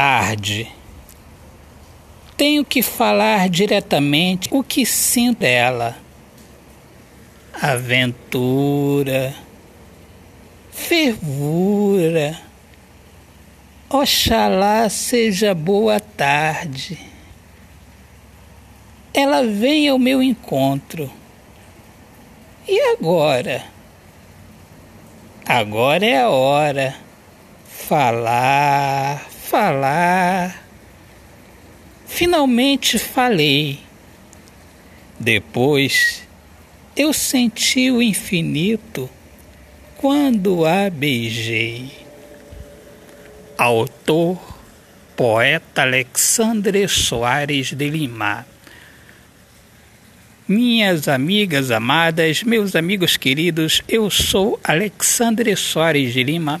Tarde. Tenho que falar diretamente o que sinto dela. Aventura, fervura. Oxalá seja boa tarde. Ela vem ao meu encontro. E agora? Agora é a hora. Falar, falar. Finalmente falei. Depois eu senti o infinito quando a beijei. Autor, poeta Alexandre Soares de Lima. Minhas amigas amadas, meus amigos queridos, eu sou Alexandre Soares de Lima,